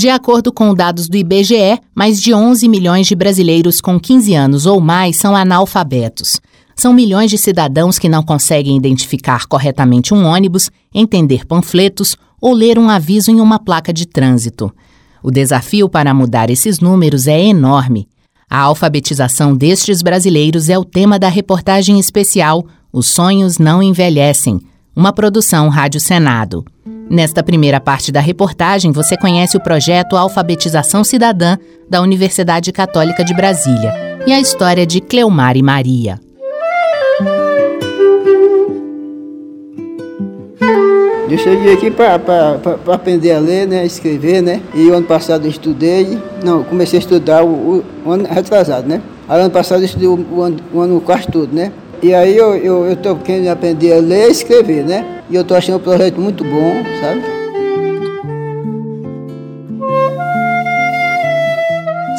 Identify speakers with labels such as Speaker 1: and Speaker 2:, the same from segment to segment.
Speaker 1: De acordo com dados do IBGE, mais de 11 milhões de brasileiros com 15 anos ou mais são analfabetos. São milhões de cidadãos que não conseguem identificar corretamente um ônibus, entender panfletos ou ler um aviso em uma placa de trânsito. O desafio para mudar esses números é enorme. A alfabetização destes brasileiros é o tema da reportagem especial Os Sonhos Não Envelhecem, uma produção Rádio Senado. Nesta primeira parte da reportagem, você conhece o projeto Alfabetização Cidadã da Universidade Católica de Brasília e a história de Cleomar e Maria.
Speaker 2: Eu cheguei aqui para aprender a ler, né, escrever, né? E o ano passado eu estudei, não, comecei a estudar o, o ano retrasado, né? Aí, ano passado eu estudei o, o, ano, o ano quase todo, né? E aí eu eu, eu querendo aprender a ler e escrever, né? E eu estou achando o projeto muito bom, sabe?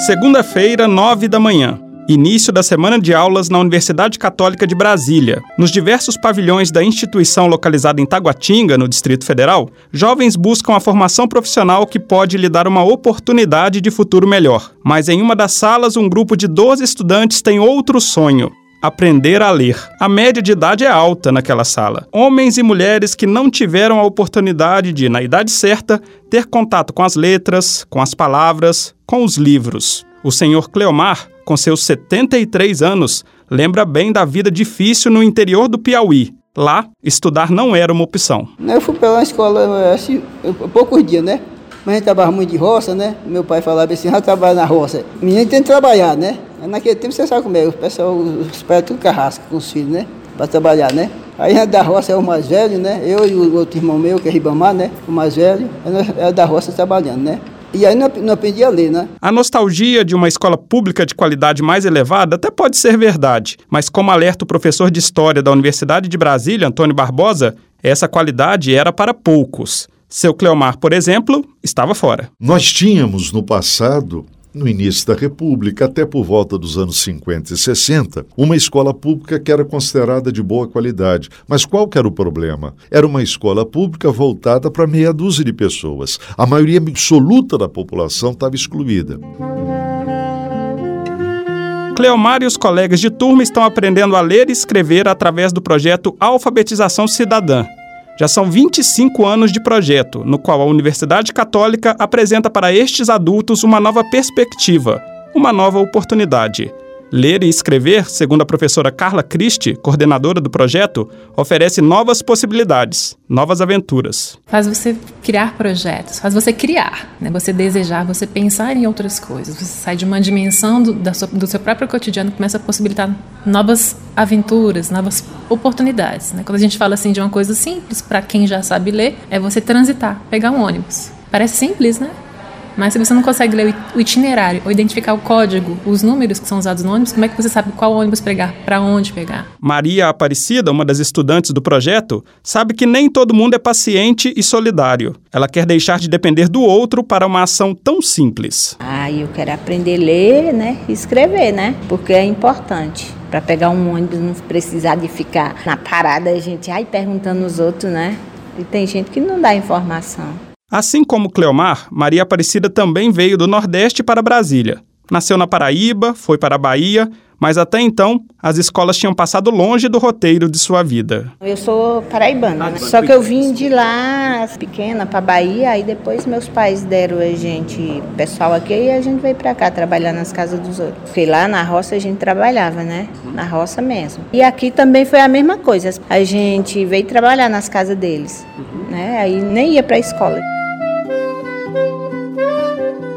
Speaker 3: Segunda-feira, nove da manhã início da semana de aulas na Universidade Católica de Brasília. Nos diversos pavilhões da instituição localizada em Taguatinga, no Distrito Federal, jovens buscam a formação profissional que pode lhe dar uma oportunidade de futuro melhor. Mas em uma das salas, um grupo de 12 estudantes tem outro sonho aprender a ler. A média de idade é alta naquela sala. Homens e mulheres que não tiveram a oportunidade de, na idade certa, ter contato com as letras, com as palavras, com os livros. O senhor Cleomar com seus 73 anos, lembra bem da vida difícil no interior do Piauí. Lá, estudar não era uma opção.
Speaker 2: Eu fui pela escola assim, poucos dias, né? Mas a gente trabalhava muito de roça, né? Meu pai falava assim, já trabalha na roça. Menino tem que trabalhar, né? Naquele tempo você sabe como é, o pessoal, os pais tudo carrasco com os filhos, né? Para trabalhar, né? Aí a da roça é o mais velho, né? Eu e o outro irmão meu, que é Ribamar, né? O mais velho, é da roça trabalhando, né? E aí não, não aprendi a ler, né?
Speaker 3: A nostalgia de uma escola pública de qualidade mais elevada até pode ser verdade, mas como alerta o professor de História da Universidade de Brasília, Antônio Barbosa, essa qualidade era para poucos. Seu Cleomar, por exemplo, estava fora.
Speaker 4: Nós tínhamos no passado no início da República, até por volta dos anos 50 e 60, uma escola pública que era considerada de boa qualidade. Mas qual era o problema? Era uma escola pública voltada para meia dúzia de pessoas. A maioria absoluta da população estava excluída.
Speaker 3: Cleomar e os colegas de turma estão aprendendo a ler e escrever através do projeto Alfabetização Cidadã, já são 25 anos de projeto, no qual a Universidade Católica apresenta para estes adultos uma nova perspectiva, uma nova oportunidade. Ler e escrever, segundo a professora Carla Christie, coordenadora do projeto, oferece novas possibilidades, novas aventuras.
Speaker 5: Faz você criar projetos, faz você criar, né? você desejar, você pensar em outras coisas. Você sai de uma dimensão do, sua, do seu próprio cotidiano, começa a possibilitar novas aventuras, novas oportunidades. Né? Quando a gente fala assim de uma coisa simples, para quem já sabe ler, é você transitar, pegar um ônibus. Parece simples, né? Mas se você não consegue ler o itinerário ou identificar o código, os números que são usados no ônibus, como é que você sabe qual ônibus pegar, para onde pegar?
Speaker 3: Maria Aparecida, uma das estudantes do projeto, sabe que nem todo mundo é paciente e solidário. Ela quer deixar de depender do outro para uma ação tão simples.
Speaker 6: Ah, eu quero aprender a ler, né, e escrever, né, porque é importante para pegar um ônibus não precisar de ficar na parada a gente ai perguntando os outros, né? E tem gente que não dá informação.
Speaker 3: Assim como Cleomar, Maria Aparecida também veio do Nordeste para Brasília. Nasceu na Paraíba, foi para a Bahia, mas até então as escolas tinham passado longe do roteiro de sua vida.
Speaker 6: Eu sou paraibana, né? só que eu vim de lá pequena para Bahia, aí depois meus pais deram a gente, pessoal aqui, e a gente veio para cá trabalhar nas casas dos outros. Porque lá na roça a gente trabalhava, né? Na roça mesmo. E aqui também foi a mesma coisa. A gente veio trabalhar nas casas deles, né? Aí nem ia para a escola.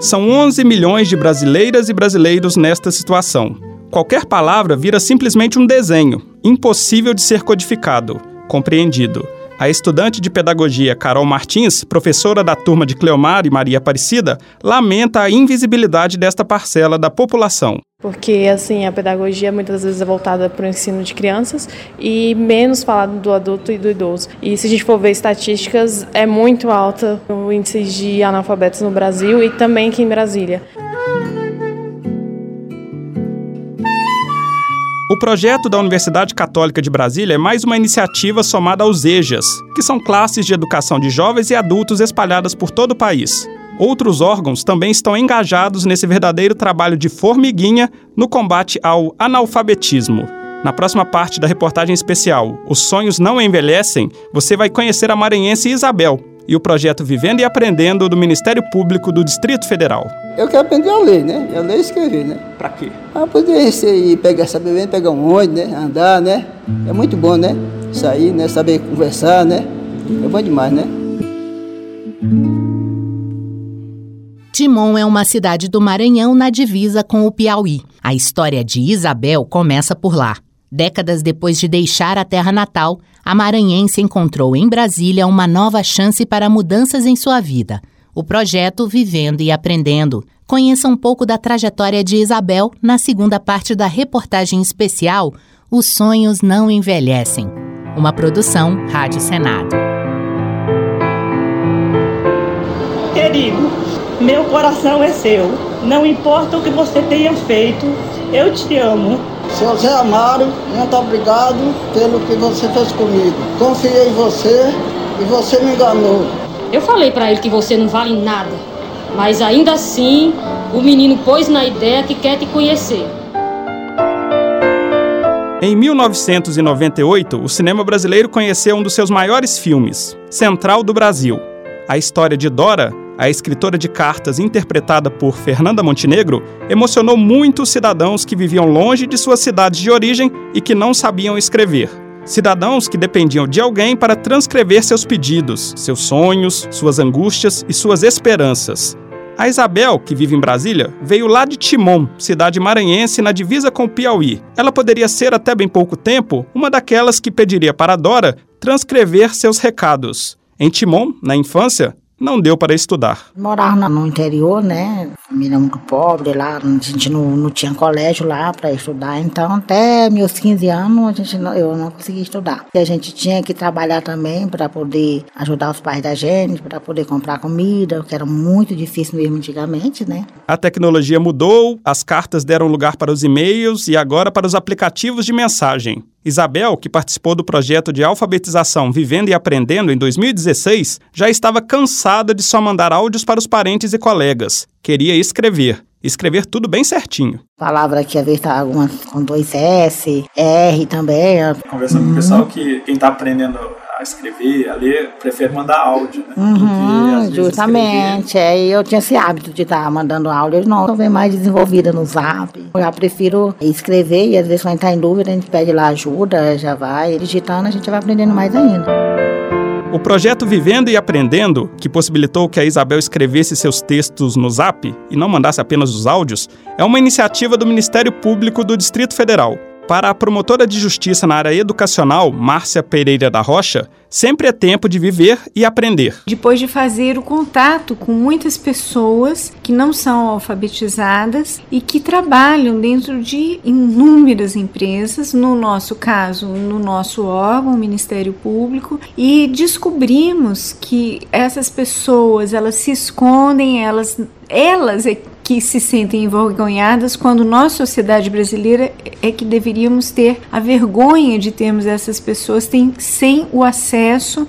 Speaker 3: São 11 milhões de brasileiras e brasileiros nesta situação. Qualquer palavra vira simplesmente um desenho, impossível de ser codificado, compreendido. A estudante de pedagogia Carol Martins, professora da turma de Cleomar e Maria Aparecida, lamenta a invisibilidade desta parcela da população.
Speaker 7: Porque assim, a pedagogia muitas vezes é voltada para o ensino de crianças e menos falado do adulto e do idoso. E se a gente for ver estatísticas, é muito alta o índice de analfabetos no Brasil e também aqui em Brasília.
Speaker 3: O projeto da Universidade Católica de Brasília é mais uma iniciativa somada aos EJAs, que são classes de educação de jovens e adultos espalhadas por todo o país. Outros órgãos também estão engajados nesse verdadeiro trabalho de formiguinha no combate ao analfabetismo. Na próxima parte da reportagem especial, Os Sonhos Não Envelhecem, você vai conhecer a maranhense Isabel e o projeto Vivendo e Aprendendo do Ministério Público do Distrito Federal.
Speaker 2: Eu quero aprender a ler, né? A ler e escrever, né?
Speaker 3: Pra quê?
Speaker 2: Pra poder ir pegar, saber pegar um ônibus, né? Andar, né? É muito bom, né? Sair, né? Saber conversar, né? É bom demais, né?
Speaker 1: Timon é uma cidade do Maranhão na divisa com o Piauí. A história de Isabel começa por lá. Décadas depois de deixar a terra natal, a maranhense encontrou em Brasília uma nova chance para mudanças em sua vida. O projeto Vivendo e Aprendendo. Conheça um pouco da trajetória de Isabel na segunda parte da reportagem especial Os Sonhos Não Envelhecem. Uma produção Rádio Senado.
Speaker 8: Querido, meu coração é seu. Não importa o que você tenha feito, eu te amo.
Speaker 9: Seu Zé Amaro, muito obrigado pelo que você fez comigo. Confiei em você e você me enganou.
Speaker 10: Eu falei para ele que você não vale nada, mas ainda assim o menino pôs na ideia que quer te conhecer.
Speaker 3: Em 1998, o cinema brasileiro conheceu um dos seus maiores filmes, Central do Brasil. A história de Dora a escritora de cartas interpretada por Fernanda Montenegro emocionou muitos cidadãos que viviam longe de suas cidades de origem e que não sabiam escrever. Cidadãos que dependiam de alguém para transcrever seus pedidos, seus sonhos, suas angústias e suas esperanças. A Isabel, que vive em Brasília, veio lá de Timon, cidade maranhense na divisa com o Piauí. Ela poderia ser, até bem pouco tempo, uma daquelas que pediria para Dora transcrever seus recados. Em Timon, na infância, não deu para estudar.
Speaker 11: Morava no interior, né? Família muito pobre lá, a gente não, não tinha colégio lá para estudar, então até meus 15 anos a gente não, eu não conseguia estudar. E a gente tinha que trabalhar também para poder ajudar os pais da gente, para poder comprar comida, que era muito difícil mesmo antigamente, né?
Speaker 3: A tecnologia mudou, as cartas deram lugar para os e-mails e agora para os aplicativos de mensagem. Isabel, que participou do projeto de alfabetização Vivendo e Aprendendo em 2016, já estava cansada de só mandar áudios para os parentes e colegas. Queria escrever. Escrever tudo bem certinho.
Speaker 11: Palavra que às vezes tá algumas com dois S, R também.
Speaker 3: Conversando uhum. com o pessoal que quem está aprendendo escrever, a ler, prefere mandar áudio, né?
Speaker 11: Uhum, que, justamente. Aí eu tinha esse hábito de estar tá mandando áudio. Eu não, eu venho mais desenvolvida no zap. Eu já prefiro escrever e às vezes quando está em dúvida a gente pede lá ajuda, já vai digitando, a gente vai aprendendo mais ainda.
Speaker 3: O projeto Vivendo e Aprendendo, que possibilitou que a Isabel escrevesse seus textos no Zap e não mandasse apenas os áudios, é uma iniciativa do Ministério Público do Distrito Federal para a promotora de justiça na área educacional, Márcia Pereira da Rocha, sempre é tempo de viver e aprender.
Speaker 12: Depois de fazer o contato com muitas pessoas que não são alfabetizadas e que trabalham dentro de inúmeras empresas, no nosso caso, no nosso órgão, o Ministério Público, e descobrimos que essas pessoas, elas se escondem, elas elas é que se sentem envergonhadas quando nós, sociedade brasileira, é que deveríamos ter a vergonha de termos essas pessoas sem o acesso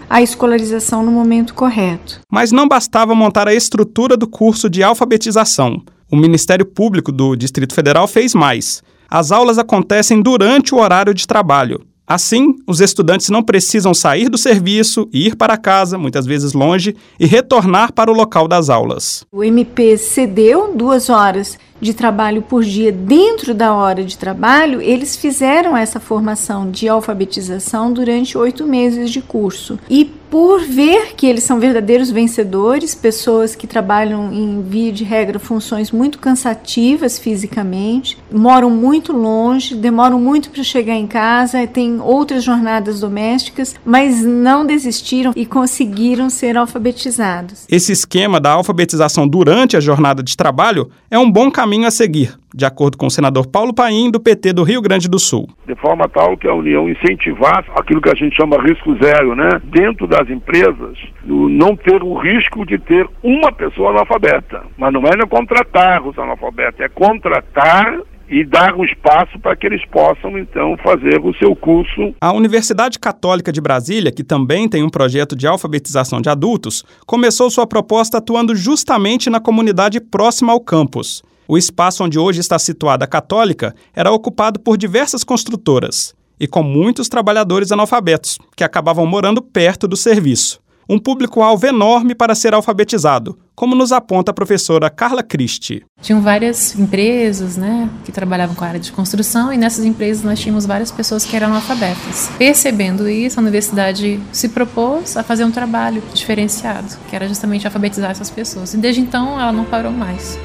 Speaker 12: à escolarização no momento correto.
Speaker 3: Mas não bastava montar a estrutura do curso de alfabetização. O Ministério Público do Distrito Federal fez mais. As aulas acontecem durante o horário de trabalho. Assim, os estudantes não precisam sair do serviço, ir para casa, muitas vezes longe, e retornar para o local das aulas.
Speaker 12: O MP cedeu duas horas de trabalho por dia dentro da hora de trabalho, eles fizeram essa formação de alfabetização durante oito meses de curso. E por ver que eles são verdadeiros vencedores, pessoas que trabalham em via de regra funções muito cansativas fisicamente, moram muito longe, demoram muito para chegar em casa, têm outras jornadas domésticas, mas não desistiram e conseguiram ser alfabetizados.
Speaker 3: Esse esquema da alfabetização durante a jornada de trabalho é um bom caminho a seguir de acordo com o senador Paulo Paim, do PT do Rio Grande do Sul.
Speaker 13: De forma tal que a União incentivasse aquilo que a gente chama risco zero, né? Dentro das empresas, não ter o risco de ter uma pessoa analfabeta. Mas não é não contratar os analfabetos, é contratar e dar um espaço para que eles possam, então, fazer o seu curso.
Speaker 3: A Universidade Católica de Brasília, que também tem um projeto de alfabetização de adultos, começou sua proposta atuando justamente na comunidade próxima ao campus. O espaço onde hoje está situada a Católica era ocupado por diversas construtoras e com muitos trabalhadores analfabetos, que acabavam morando perto do serviço um público-alvo enorme para ser alfabetizado, como nos aponta a professora Carla Christie.
Speaker 5: Tinham várias empresas né, que trabalhavam com a área de construção e nessas empresas nós tínhamos várias pessoas que eram analfabetas. Percebendo isso, a universidade se propôs a fazer um trabalho diferenciado, que era justamente alfabetizar essas pessoas. E desde então ela não parou mais.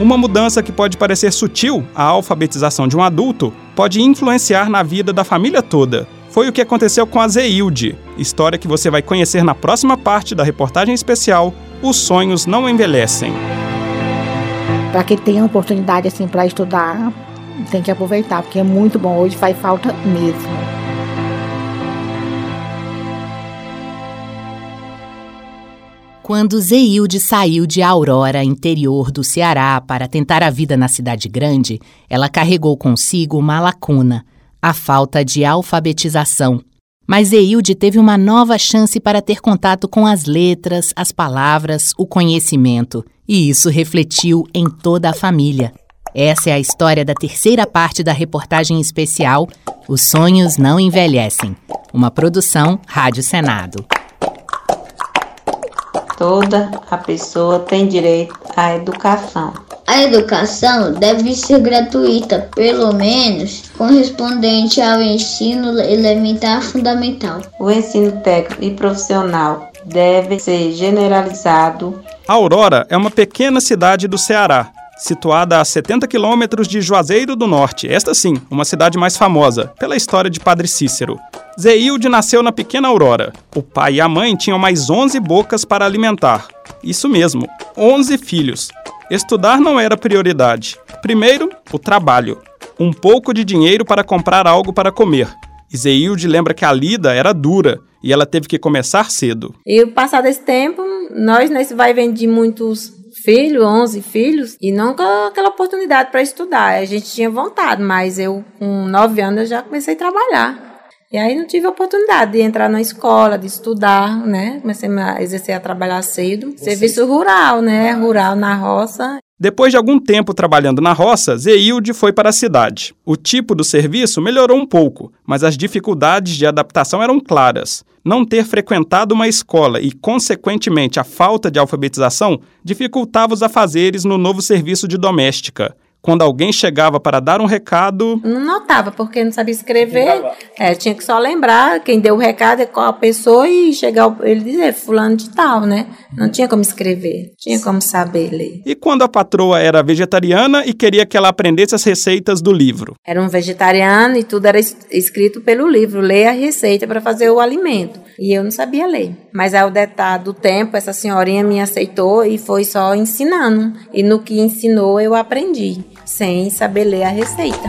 Speaker 3: Uma mudança que pode parecer sutil, a alfabetização de um adulto, pode influenciar na vida da família toda. Foi o que aconteceu com a Zeilde, história que você vai conhecer na próxima parte da reportagem especial Os Sonhos Não Envelhecem.
Speaker 11: Para quem tem a oportunidade assim para estudar, tem que aproveitar, porque é muito bom. Hoje faz falta mesmo.
Speaker 1: Quando Zeilde saiu de Aurora, interior do Ceará, para tentar a vida na cidade grande, ela carregou consigo uma lacuna – a falta de alfabetização. Mas Eilde teve uma nova chance para ter contato com as letras, as palavras, o conhecimento, e isso refletiu em toda a família. Essa é a história da terceira parte da reportagem especial Os Sonhos Não Envelhecem, uma produção Rádio Senado.
Speaker 14: Toda a pessoa tem direito à educação.
Speaker 15: A educação deve ser gratuita, pelo menos correspondente ao ensino elementar fundamental.
Speaker 14: O ensino técnico e profissional deve ser generalizado.
Speaker 3: Aurora é uma pequena cidade do Ceará, situada a 70 quilômetros de Juazeiro do Norte. Esta sim, uma cidade mais famosa, pela história de Padre Cícero. Zeilde nasceu na pequena Aurora. O pai e a mãe tinham mais 11 bocas para alimentar. Isso mesmo, 11 filhos. Estudar não era prioridade. Primeiro, o trabalho. Um pouco de dinheiro para comprar algo para comer. Iseilde lembra que a lida era dura e ela teve que começar cedo.
Speaker 6: E passado esse tempo, nós nesse vai vender muitos filhos, 11 filhos, e nunca aquela oportunidade para estudar. A gente tinha vontade, mas eu com 9 anos eu já comecei a trabalhar. E aí não tive a oportunidade de entrar na escola, de estudar, né? Comecei a exercer a trabalhar cedo. Você... Serviço rural, né? Rural na roça.
Speaker 3: Depois de algum tempo trabalhando na roça, Zeilde foi para a cidade. O tipo do serviço melhorou um pouco, mas as dificuldades de adaptação eram claras. Não ter frequentado uma escola e, consequentemente, a falta de alfabetização dificultava os afazeres no novo serviço de doméstica quando alguém chegava para dar um recado.
Speaker 6: Não notava, porque não sabia escrever. É, tinha que só lembrar quem deu o recado, qual a pessoa e chegar ele dizer fulano de tal, né? Não tinha como escrever, tinha como saber ler.
Speaker 3: E quando a patroa era vegetariana e queria que ela aprendesse as receitas do livro?
Speaker 6: Era um vegetariano e tudo era escrito pelo livro, ler a receita para fazer o alimento. E eu não sabia ler. Mas ao detalhe do tempo, essa senhorinha me aceitou e foi só ensinando. E no que ensinou, eu aprendi sem saber ler a receita.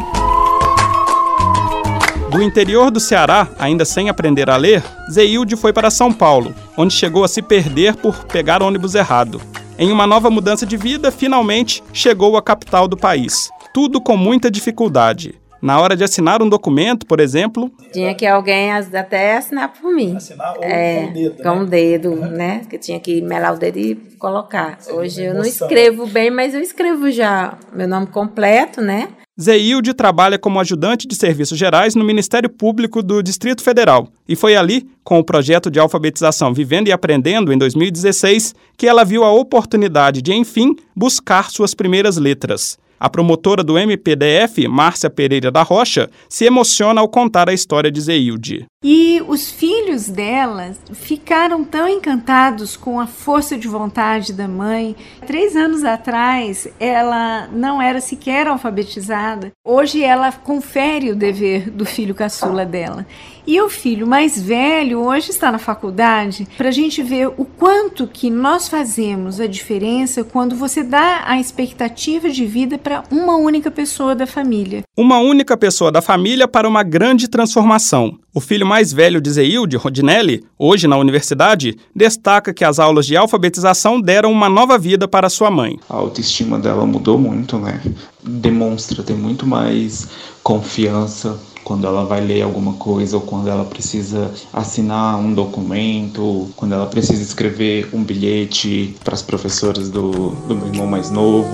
Speaker 3: Do interior do Ceará, ainda sem aprender a ler, Zeilde foi para São Paulo, onde chegou a se perder por pegar ônibus errado. Em uma nova mudança de vida, finalmente chegou à capital do país. Tudo com muita dificuldade. Na hora de assinar um documento, por exemplo.
Speaker 6: Tinha que alguém até assinar por mim. Assinar ou é, com o dedo. Com o né? dedo, né? Que tinha que melar o dedo e colocar. Hoje eu não escrevo bem, mas eu escrevo já meu nome completo, né?
Speaker 3: Zeilde trabalha como ajudante de serviços gerais no Ministério Público do Distrito Federal e foi ali, com o projeto de alfabetização Vivendo e Aprendendo em 2016, que ela viu a oportunidade de, enfim, buscar suas primeiras letras. A promotora do MPDF, Márcia Pereira da Rocha, se emociona ao contar a história de Zeilde.
Speaker 12: E os filhos dela ficaram tão encantados com a força de vontade da mãe. Três anos atrás, ela não era sequer alfabetizada. Hoje, ela confere o dever do filho caçula dela. E o filho mais velho hoje está na faculdade para a gente ver o quanto que nós fazemos a diferença quando você dá a expectativa de vida para uma única pessoa da família.
Speaker 3: Uma única pessoa da família para uma grande transformação. O filho mais velho de Zeilde, Rodinelli, hoje na universidade, destaca que as aulas de alfabetização deram uma nova vida para sua mãe.
Speaker 16: A autoestima dela mudou muito, né? Demonstra ter muito mais confiança quando ela vai ler alguma coisa ou quando ela precisa assinar um documento, quando ela precisa escrever um bilhete para as professoras do, do meu irmão mais novo.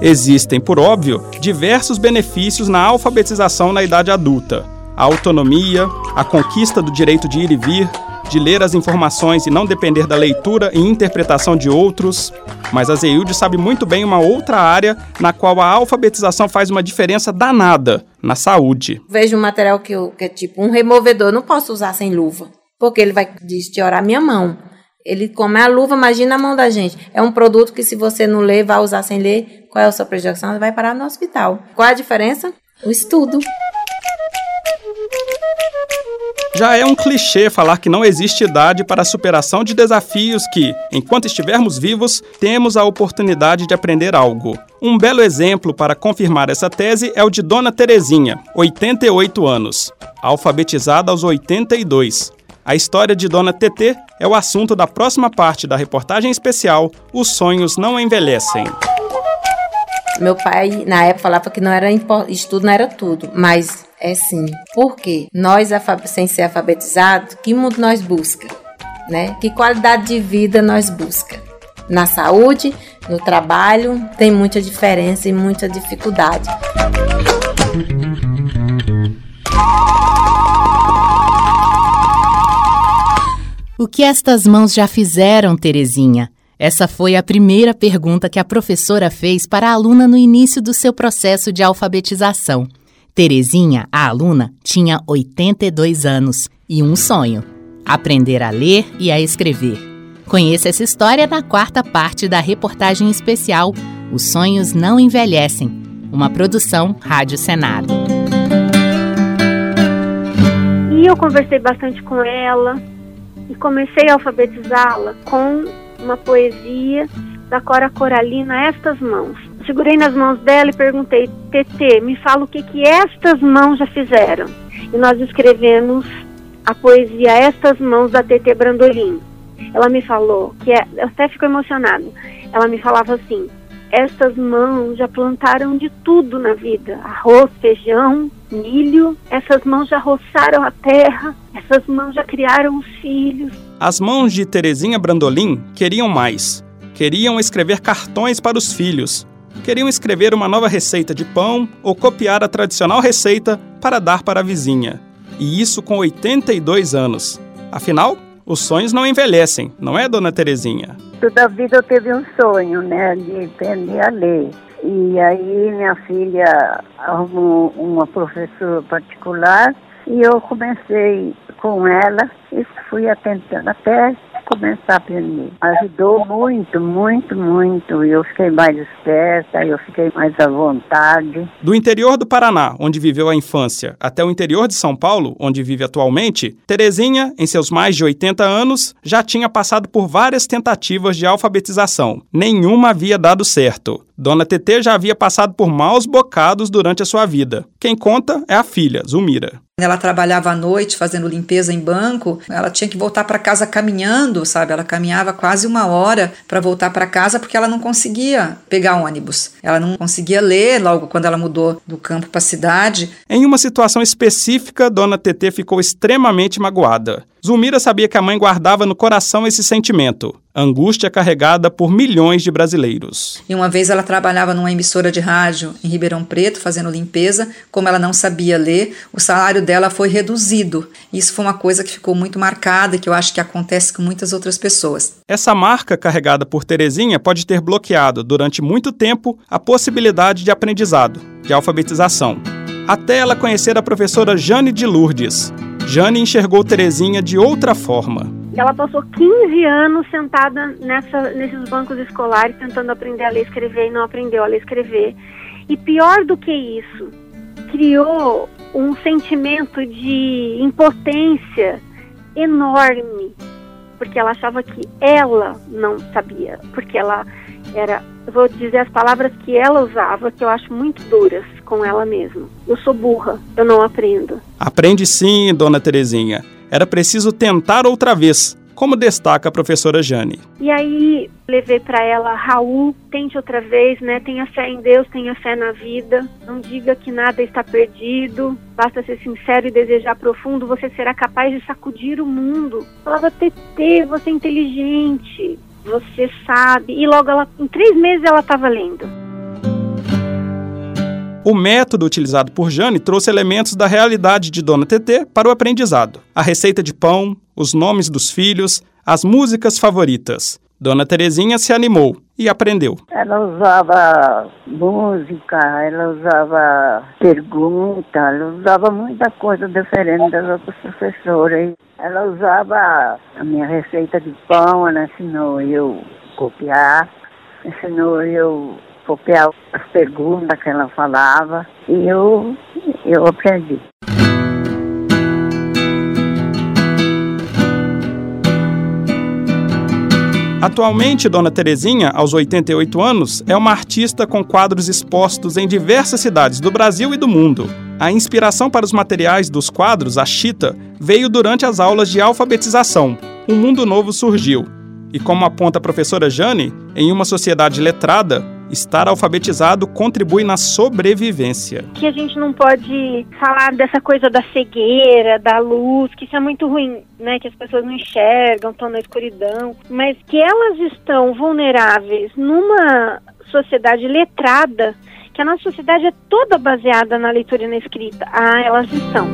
Speaker 3: Existem, por óbvio, diversos benefícios na alfabetização na idade adulta: a autonomia, a conquista do direito de ir e vir, de ler as informações e não depender da leitura e interpretação de outros. Mas a Zeilde sabe muito bem uma outra área na qual a alfabetização faz uma diferença danada na saúde.
Speaker 6: Vejo um material que, eu, que é tipo um removedor, não posso usar sem luva, porque ele vai estourar minha mão. Ele, como é a luva, imagina a mão da gente. É um produto que, se você não ler, vai usar sem ler, qual é a sua? Você vai parar no hospital. Qual é a diferença? O estudo.
Speaker 3: Já é um clichê falar que não existe idade para a superação de desafios que, enquanto estivermos vivos, temos a oportunidade de aprender algo. Um belo exemplo para confirmar essa tese é o de Dona Terezinha, 88 anos, alfabetizada aos 82. A história de Dona TT é o assunto da próxima parte da reportagem especial Os Sonhos Não Envelhecem.
Speaker 6: Meu pai, na época, falava que não era estudo não era tudo, mas é sim. Por quê? Nós, sem ser alfabetizados, que mundo nós busca? Né? Que qualidade de vida nós busca? Na saúde, no trabalho, tem muita diferença e muita dificuldade.
Speaker 1: O que estas mãos já fizeram, Terezinha? Essa foi a primeira pergunta que a professora fez para a aluna no início do seu processo de alfabetização. Terezinha, a aluna, tinha 82 anos e um sonho: aprender a ler e a escrever. Conheça essa história na quarta parte da reportagem especial Os Sonhos Não Envelhecem, uma produção Rádio Senado.
Speaker 17: E eu conversei bastante com ela e comecei a alfabetizá-la com uma poesia da Cora Coralina, Estas Mãos. Segurei nas mãos dela e perguntei, TT, me fala o que, que estas mãos já fizeram. E nós escrevemos a poesia Estas Mãos da TT Brandolin. Ela me falou, que é, eu até fico emocionada, ela me falava assim, estas mãos já plantaram de tudo na vida: arroz, feijão, milho. Essas mãos já roçaram a terra, essas mãos já criaram os filhos.
Speaker 3: As mãos de Terezinha Brandolin queriam mais. Queriam escrever cartões para os filhos. Queriam escrever uma nova receita de pão ou copiar a tradicional receita para dar para a vizinha. E isso com 82 anos. Afinal, os sonhos não envelhecem, não é, dona Terezinha?
Speaker 18: Toda a vida eu teve um sonho, né, de aprender a ler. E aí minha filha arrumou uma professora particular e eu comecei com ela e fui tentando até começar aprender. Ajudou muito, muito, muito. Eu fiquei mais esperta, eu fiquei mais à vontade.
Speaker 3: Do interior do Paraná, onde viveu a infância, até o interior de São Paulo, onde vive atualmente, Terezinha, em seus mais de 80 anos, já tinha passado por várias tentativas de alfabetização. Nenhuma havia dado certo. Dona TT já havia passado por maus bocados durante a sua vida. Quem conta é a filha, Zulmira.
Speaker 19: Ela trabalhava à noite fazendo limpeza em banco, ela tinha que voltar para casa caminhando, sabe? Ela caminhava quase uma hora para voltar para casa porque ela não conseguia pegar ônibus. Ela não conseguia ler logo quando ela mudou do campo para a cidade.
Speaker 3: Em uma situação específica, Dona TT ficou extremamente magoada. Zulmira sabia que a mãe guardava no coração esse sentimento, angústia carregada por milhões de brasileiros.
Speaker 19: E uma vez ela trabalhava numa emissora de rádio em Ribeirão Preto, fazendo limpeza. Como ela não sabia ler, o salário dela foi reduzido. Isso foi uma coisa que ficou muito marcada e que eu acho que acontece com muitas outras pessoas.
Speaker 3: Essa marca carregada por Terezinha pode ter bloqueado durante muito tempo a possibilidade de aprendizado, de alfabetização. Até ela conhecer a professora Jane de Lourdes, Jane enxergou Terezinha de outra forma.
Speaker 17: Ela passou 15 anos sentada nessa, nesses bancos escolares tentando aprender a ler e escrever e não aprendeu a ler e escrever. E pior do que isso, criou um sentimento de impotência enorme, porque ela achava que ela não sabia, porque ela era, vou dizer as palavras que ela usava, que eu acho muito duras com ela mesma. Eu sou burra, eu não aprendo.
Speaker 3: Aprende sim, dona Terezinha. Era preciso tentar outra vez como destaca a professora Jane.
Speaker 17: E aí levei para ela, Raul, tente outra vez, né? Tenha fé em Deus, tenha fé na vida. Não diga que nada está perdido. Basta ser sincero e desejar profundo, você será capaz de sacudir o mundo. Falava, TT, você é inteligente, você sabe. E logo ela, em três meses ela estava lendo.
Speaker 3: O método utilizado por Jane trouxe elementos da realidade de Dona TT para o aprendizado. A receita de pão, os nomes dos filhos, as músicas favoritas. Dona Terezinha se animou e aprendeu.
Speaker 18: Ela usava música, ela usava pergunta, ela usava muita coisa diferente das outras professoras. Ela usava a minha receita de pão, ela ensinou eu copiar, ensinou eu copiar as perguntas que ela falava e eu, eu aprendi.
Speaker 3: Atualmente, Dona Terezinha, aos 88 anos, é uma artista com quadros expostos em diversas cidades do Brasil e do mundo. A inspiração para os materiais dos quadros, a chita, veio durante as aulas de alfabetização. Um mundo novo surgiu. E como aponta a professora Jane, em uma sociedade letrada, estar alfabetizado contribui na sobrevivência.
Speaker 17: Que a gente não pode falar dessa coisa da cegueira, da luz, que isso é muito ruim, né? Que as pessoas não enxergam, estão na escuridão, mas que elas estão vulneráveis numa sociedade letrada, que a nossa sociedade é toda baseada na leitura e na escrita. Ah, elas estão.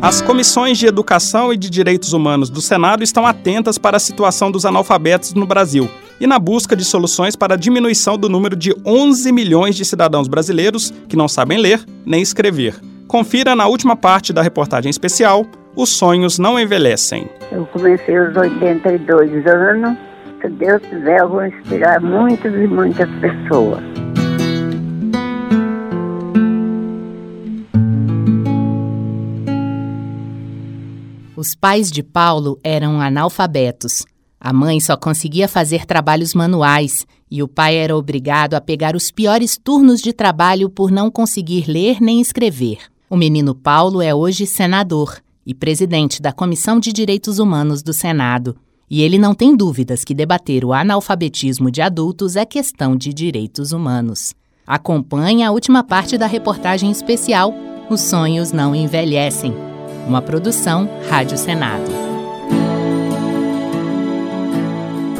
Speaker 3: As comissões de Educação e de Direitos Humanos do Senado estão atentas para a situação dos analfabetos no Brasil e na busca de soluções para a diminuição do número de 11 milhões de cidadãos brasileiros que não sabem ler nem escrever. Confira na última parte da reportagem especial Os Sonhos Não Envelhecem.
Speaker 18: Eu comecei aos 82 anos. Se Deus quiser, eu vou inspirar muitas e muitas pessoas.
Speaker 1: Os pais de Paulo eram analfabetos. A mãe só conseguia fazer trabalhos manuais e o pai era obrigado a pegar os piores turnos de trabalho por não conseguir ler nem escrever. O menino Paulo é hoje senador e presidente da Comissão de Direitos Humanos do Senado. E ele não tem dúvidas que debater o analfabetismo de adultos é questão de direitos humanos. Acompanhe a última parte da reportagem especial Os Sonhos Não Envelhecem uma produção Rádio Senado.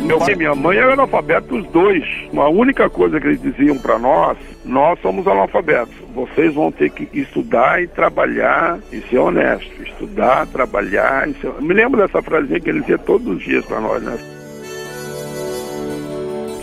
Speaker 13: Meu pai e minha mãe eram analfabetos, os dois. A única coisa que eles diziam para nós, nós somos analfabetos. Vocês vão ter que estudar e trabalhar e ser honesto. Estudar, trabalhar e ser... Me lembro dessa frasinha que ele dizia todos os dias para nós, né?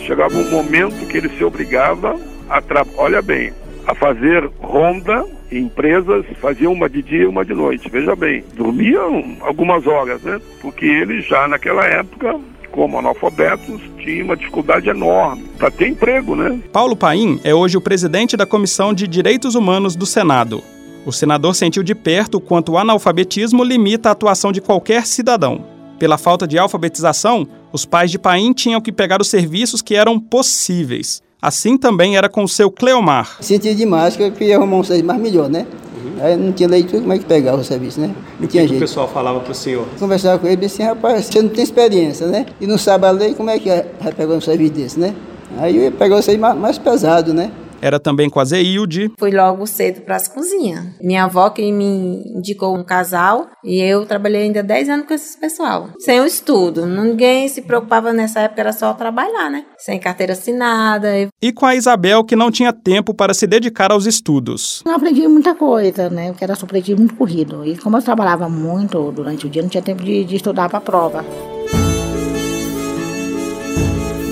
Speaker 13: Chegava um momento que ele se obrigava a... Tra... Olha bem, a fazer ronda empresas faziam uma de dia e uma de noite. Veja bem, dormiam algumas horas, né? Porque eles já naquela época como analfabetos, tinham uma dificuldade enorme para ter emprego, né?
Speaker 3: Paulo Paim é hoje o presidente da Comissão de Direitos Humanos do Senado. O senador sentiu de perto o quanto o analfabetismo limita a atuação de qualquer cidadão. Pela falta de alfabetização, os pais de Paim tinham que pegar os serviços que eram possíveis. Assim também era com o seu Cleomar.
Speaker 2: Sentia demais que eu queria arrumar um serviço mais melhor, né? Aí não tinha leitura, como é que pegava o serviço, né? Não
Speaker 3: o tinha que jeito. o pessoal falava para o senhor?
Speaker 2: Conversava com ele e disse assim, rapaz, você não tem experiência, né? E não sabe a lei, como é que vai pegar um serviço desse, né? Aí eu ia pegar o serviço mais pesado, né?
Speaker 3: Era também com a Zeilde.
Speaker 6: Fui logo cedo para as cozinhas. Minha avó que me indicou um casal e eu trabalhei ainda 10 anos com esse pessoal. Sem o estudo. Ninguém se preocupava nessa época, era só trabalhar, né? Sem carteira assinada.
Speaker 3: E com a Isabel, que não tinha tempo para se dedicar aos estudos.
Speaker 11: Eu aprendi muita coisa, né? Porque era aprendi muito corrido. E como eu trabalhava muito durante o dia, não tinha tempo de, de estudar para a prova.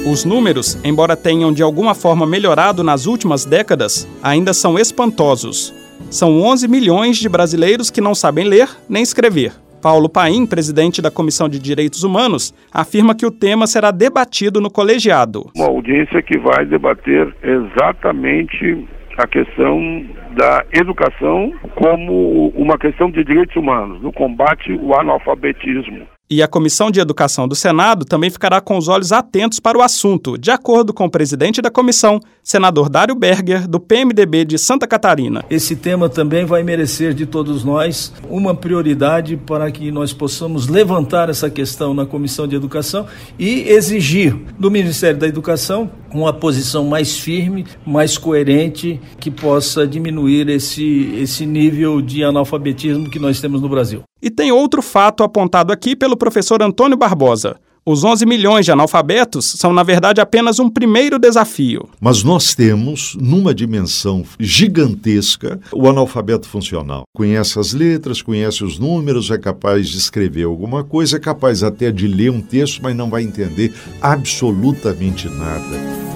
Speaker 3: Os números, embora tenham de alguma forma melhorado nas últimas décadas, ainda são espantosos. São 11 milhões de brasileiros que não sabem ler nem escrever. Paulo Paim, presidente da Comissão de Direitos Humanos, afirma que o tema será debatido no colegiado.
Speaker 13: Uma audiência que vai debater exatamente a questão da educação como uma questão de direitos humanos, no combate ao analfabetismo.
Speaker 3: E a Comissão de Educação do Senado também ficará com os olhos atentos para o assunto, de acordo com o presidente da comissão, senador Dário Berger, do PMDB de Santa Catarina.
Speaker 20: Esse tema também vai merecer de todos nós uma prioridade para que nós possamos levantar essa questão na Comissão de Educação e exigir do Ministério da Educação uma posição mais firme, mais coerente, que possa diminuir esse, esse nível de analfabetismo que nós temos no Brasil.
Speaker 3: E tem outro fato apontado aqui pelo professor Antônio Barbosa. Os 11 milhões de analfabetos são, na verdade, apenas um primeiro desafio.
Speaker 4: Mas nós temos, numa dimensão gigantesca, o analfabeto funcional. Conhece as letras, conhece os números, é capaz de escrever alguma coisa, é capaz até de ler um texto, mas não vai entender absolutamente nada.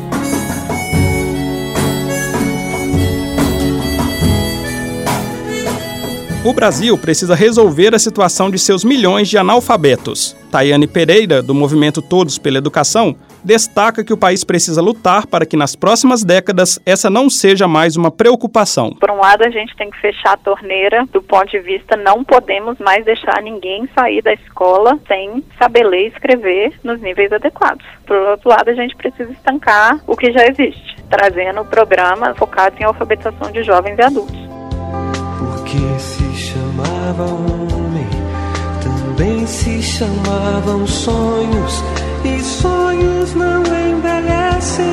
Speaker 3: O Brasil precisa resolver a situação de seus milhões de analfabetos. Tayane Pereira, do movimento Todos pela Educação, destaca que o país precisa lutar para que nas próximas décadas essa não seja mais uma preocupação.
Speaker 21: Por um lado, a gente tem que fechar a torneira do ponto de vista não podemos mais deixar ninguém sair da escola sem saber ler e escrever nos níveis adequados. Por outro lado, a gente precisa estancar o que já existe, trazendo programas focados em alfabetização de jovens e adultos.
Speaker 22: Chamava homem, também se chamavam sonhos, e sonhos não envelhecem.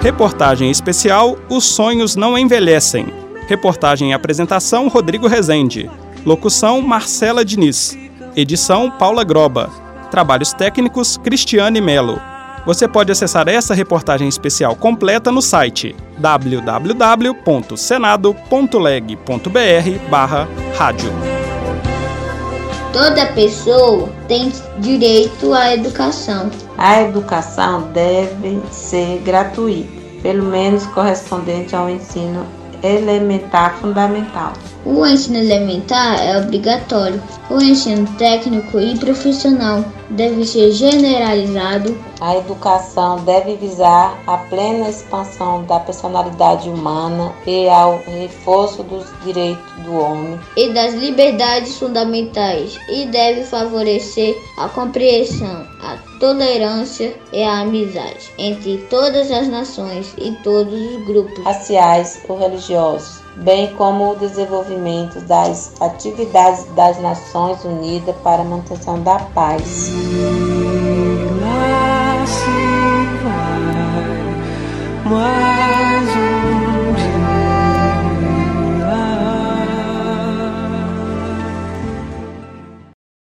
Speaker 3: Reportagem especial Os Sonhos Não Envelhecem. Reportagem e apresentação Rodrigo Rezende. Locução Marcela Diniz. Edição Paula Groba. Trabalhos técnicos Cristiane Melo. Você pode acessar essa reportagem especial completa no site www.senado.leg.br/rádio.
Speaker 15: Toda pessoa tem direito à educação.
Speaker 14: A educação deve ser gratuita, pelo menos correspondente ao ensino elementar fundamental.
Speaker 15: O ensino elementar é obrigatório. O ensino técnico e profissional deve ser generalizado.
Speaker 14: A educação deve visar a plena expansão da personalidade humana e ao reforço dos direitos do homem
Speaker 15: e das liberdades fundamentais e deve favorecer a compreensão, a tolerância e a amizade entre todas as nações e todos os grupos
Speaker 14: raciais ou religiosos bem como o desenvolvimento das atividades das Nações Unidas para a manutenção da paz.
Speaker 22: se vai,